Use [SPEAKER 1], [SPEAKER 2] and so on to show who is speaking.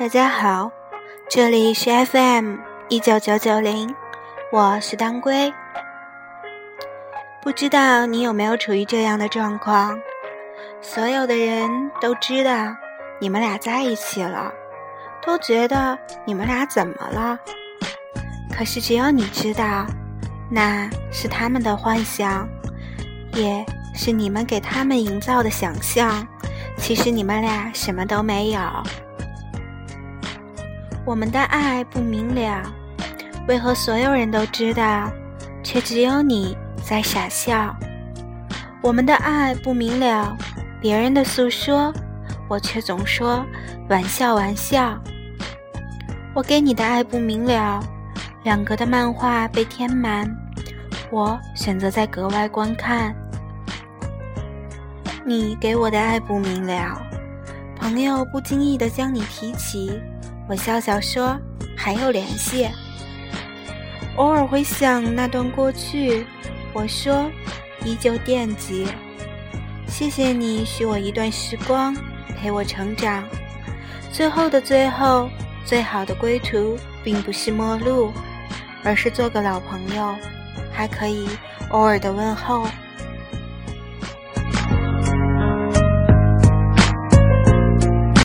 [SPEAKER 1] 大家好，这里是 FM 一九九九零，我是当归。不知道你有没有处于这样的状况？所有的人都知道你们俩在一起了，都觉得你们俩怎么了？可是只有你知道，那是他们的幻想，也是你们给他们营造的想象。其实你们俩什么都没有。我们的爱不明了，为何所有人都知道，却只有你在傻笑？我们的爱不明了，别人的诉说，我却总说玩笑玩笑。我给你的爱不明了，两格的漫画被填满，我选择在格外观看。你给我的爱不明了，朋友不经意的将你提起。我笑笑说：“还有联系。”偶尔回想那段过去，我说：“依旧惦记。”谢谢你许我一段时光，陪我成长。最后的最后，最好的归途，并不是陌路，而是做个老朋友，还可以偶尔的问候。